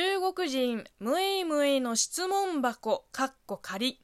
中国人ムイムイの質問箱かっこ仮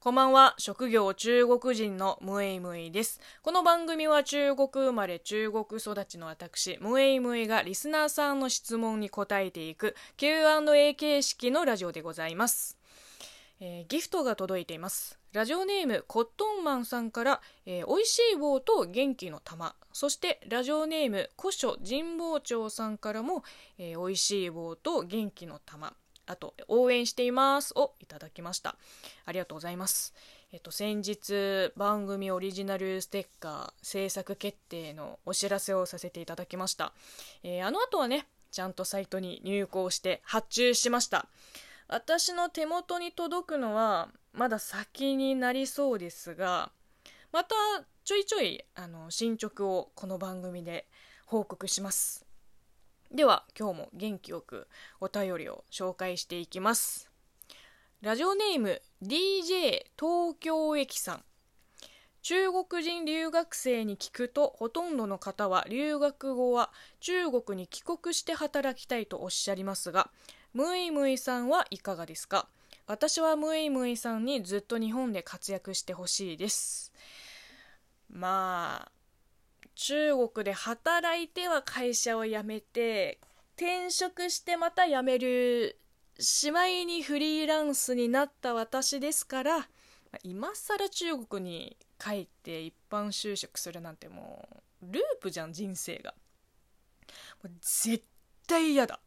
こんばんは。職業中国人のムイムイです。この番組は中国生まれ中国育ちの私ムイムイがリスナーさんの質問に答えていく Q&A 形式のラジオでございます。えー、ギフトが届いています。ラジオネームコットンマンさんから、えー、美味しい棒と元気の玉。そしてラジオネーム古書神保町さんからも、えー、美味しい棒と元気の玉。あと応援しています。をいただきました。ありがとうございます。えっと先日番組オリジナルステッカー制作決定のお知らせをさせていただきました、えー、あの後はねちゃんとサイトに入稿して発注しました。私の手元に届くのはまだ先になりそうですがまたちょいちょいあの進捗をこの番組で報告します。では今日も元気よくお便りを紹介していきます。ラジオネーム DJ 東京駅さん。中国人留学生に聞くとほとんどの方は留学後は中国に帰国して働きたいとおっしゃりますがムイムイさんはいかがですか？私はムイムイさんにずっと日本で活躍してほしいです。まあ中国で働いては会社を辞めて転職してまた辞めるしまいにフリーランスになった私ですから今更中国に帰って一般就職するなんてもうループじゃん人生が。もう絶対嫌だ。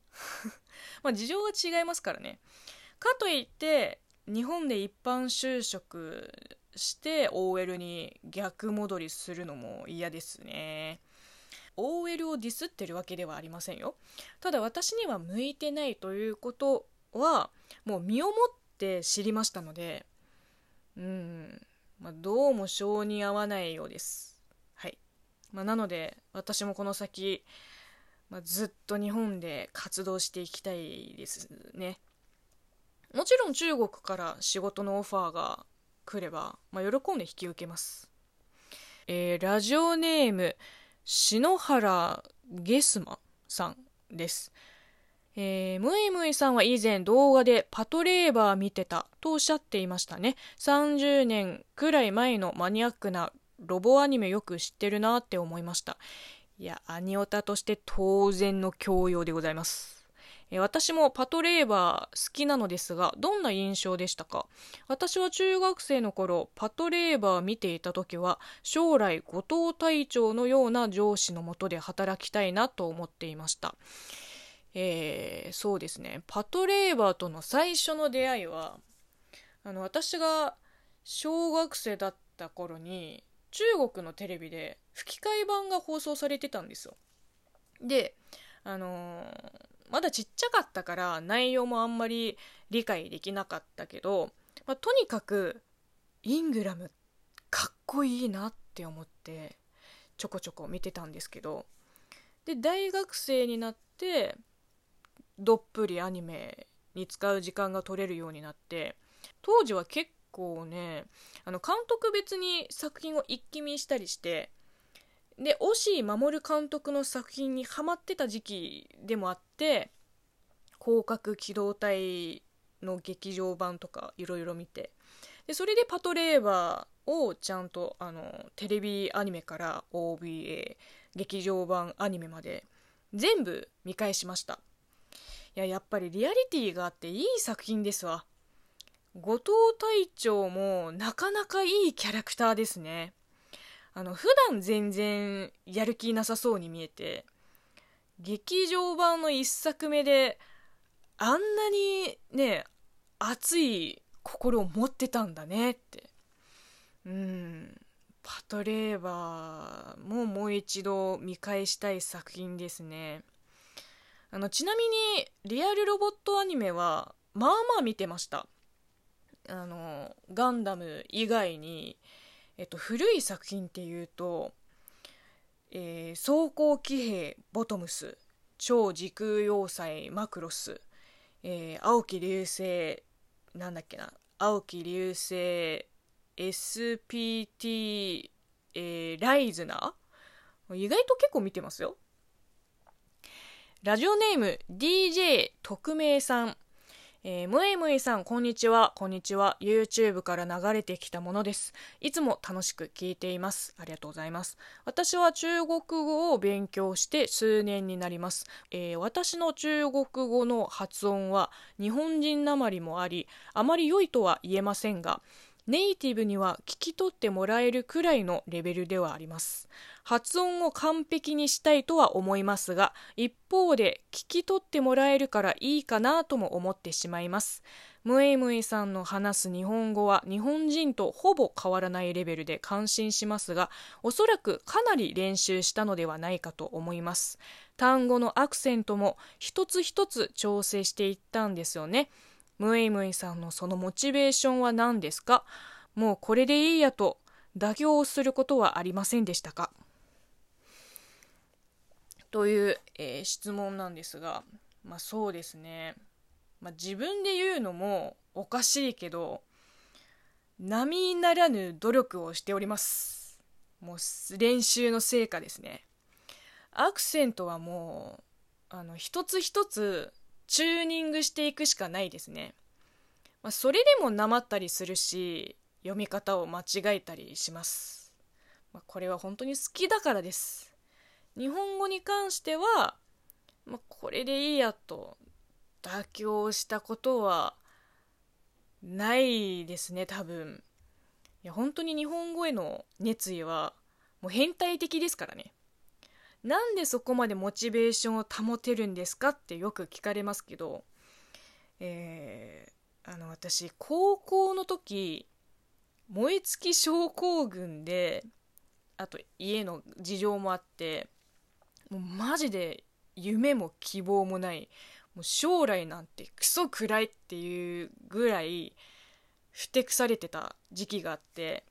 まあ事情が違いますからね。かといって日本で一般就職して OL に逆戻りするのも嫌ですね。OL をディスってるわけではありませんよ。ただ私には向いてないということはもう身をもって知りましたのでうん、まあ、どうも性に合わないようです。はい、まあ、なので私もこの先まあ、ずっと日本で活動していきたいですね。もちろん中国から仕事のオファーが来れば、まあ、喜んで引き受けます。えー、ラジオネーム、篠原ゲスマさんです。えー、ムイムイさんは以前動画でパトレーバー見てたとおっしゃっていましたね。30年くらい前のマニアックなロボアニメよく知ってるなって思いました。いや、アニオタとして当然の教養でございます。え私もパトレーバー好きなのですが、どんな印象でしたか？私は中学生の頃、パトレーバー見ていた時は、将来後藤隊長のような上司のもとで働きたいなと思っていました。えー、そうですね。パトレーバーとの最初の出会いは、あの、私が小学生だった頃に、中国のテレビで吹き替え版が放送されてたんですよ。で、あのー、まだちっちゃかったから内容もあんまり理解できなかったけど、まあ、とにかくイングラムかっこいいなって思ってちょこちょこ見てたんですけどで大学生になってどっぷりアニメに使う時間が取れるようになって当時は結構ねあの監督別に作品を一気見したりしてで押井守監督の作品にハマってた時期でもあって広角機動隊の劇場版とかいろいろ見てでそれでパトレーバーをちゃんとあのテレビアニメから OVA 劇場版アニメまで全部見返しました。いややっぱりリアリティがあっていい作品ですわ。後藤隊長もなかなかいいキャラクターですね。あの普段全然やる気なさそうに見えて劇場版の1作目であんなにね熱い心を持ってたんだねって。うん。パトレーバーももう一度見返したい作品ですね。あのちなみにリアルロボットアニメはまあまあ見てました。あのガンダム以外に、えっと、古い作品っていうと「えー、装甲騎兵ボトムス」「超時空要塞マクロス」えー「青き流星」なんだっけな「青き流星 SPT、えー、ライズナー」意外と結構見てますよラジオネーム DJ 特命さん。えー、むいむいさん、こんにちは。こんにちは。YouTube から流れてきたものです。いつも楽しく聞いています。ありがとうございます。私は中国語を勉強して数年になります。えー、私の中国語の発音は日本人なまりもあり、あまり良いとは言えませんが、ネイティブには聞き取ってもらえるくらいのレベルではあります。発音を完璧にしたいとは思いますが、一方で聞き取ってもらえるからいいかなとも思ってしまいます。ムエムエさんの話す日本語は日本人とほぼ変わらないレベルで感心しますが、おそらくかなり練習したのではないかと思います。単語のアクセントも一つ一つ調整していったんですよね。ムエムエさんのそのモチベーションは何ですか？もうこれでいいやと妥協することはありませんでしたか？という、えー、質問なんですが、まあそうですね。まあ自分で言うのもおかしいけど、並ならぬ努力をしております。もう練習の成果ですね。アクセントはもう、あの、一つ一つチューニングしていくしかないですね。まあ、それでもなまったりするし、読み方を間違えたりします。まあ、これは本当に好きだからです。日本語に関しては、まあ、これでいいやと妥協したことはないですね、多分。いや、本当に日本語への熱意はもう変態的ですからね。なんでそこまでモチベーションを保てるんですかってよく聞かれますけど、えー、あの私高校の時燃え尽き症候群であと家の事情もあってもうマジで夢も希望もないもう将来なんてクソ暗いっていうぐらいふてくされてた時期があって、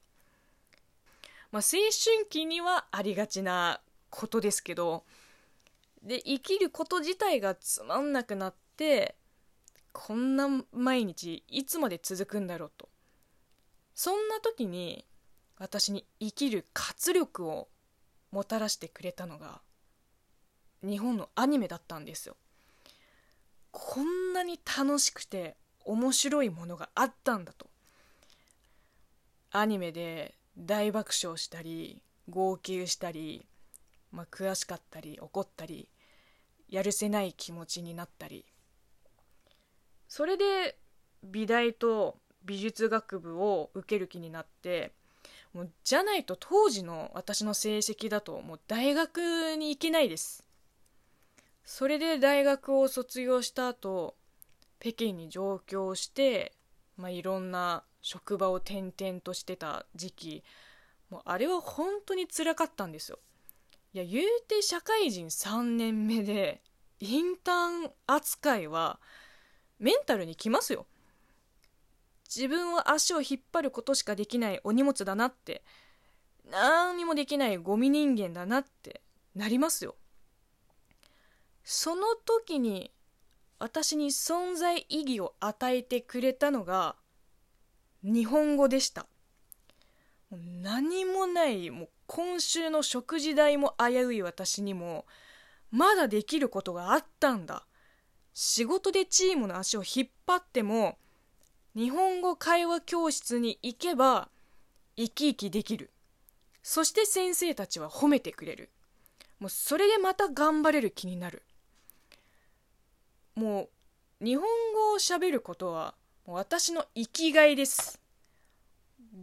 まあ、青春期にはありがちなことですけどで生きること自体がつまんなくなってこんな毎日いつまで続くんだろうと。そんな時に私に生きる活力をもたらしてくれたのが日本のアニメだったんですよ。こんなに楽しくて面白いものがあったんだと。アニメで大爆笑したり号泣したりまあ、悔しかったり怒ったりやるせない気持ちになったり。それで美大と美術学部を受ける気になってもうじゃないと当時の私の成績だともう大学に行けないです。それで大学を卒業した後北京に上京して、まあ、いろんな職場を転々としてた時期もうあれは本当につらかったんですよ。いや言うて社会人3年目でインターン扱いはメンタルにきますよ。自分は足を引っ張ることしかできないお荷物だなって何にもできないゴミ人間だなってなりますよ。その時に私に存在意義を与えてくれたのが日本語でした。何もないもう今週の食事代も危うい私にもまだできることがあったんだ。仕事でチームの足を引っ張っても日本語会話教室に行けば生き生きできる。そして先生たちは褒めてくれる。もうそれでまた頑張れる気になる。もう日本語をしゃべることは私の生きがいです。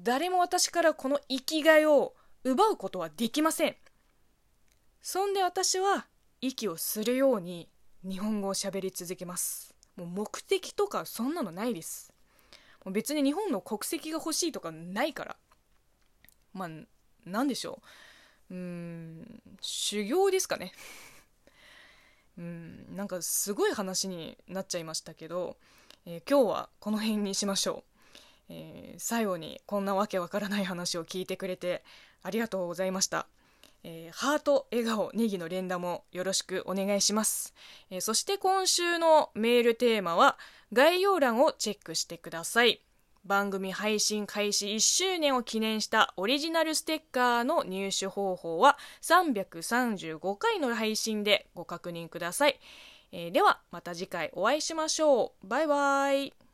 誰も私からこの生きがいを奪うことはできません。そんで私は息をするように日本語を喋り続けます。もう目的とかそんなのないです。もう別に日本の国籍が欲しいとかないから。まあ何でしょう。うーん修行ですかね。うんなんかすごい話になっちゃいましたけど、えー、今日はこの辺にしましょう。えー、最後にこんなわけわからない話を聞いてくれてありがとうございました。えー、ハート、笑顔、ネギの連打もよろしくお願いします、えー、そして今週のメールテーマは概要欄をチェックしてください。番組配信開始1周年を記念したオリジナルステッカーの入手方法は335回の配信でご確認ください。えー、ではまた次回お会いしましょう。バイバイ。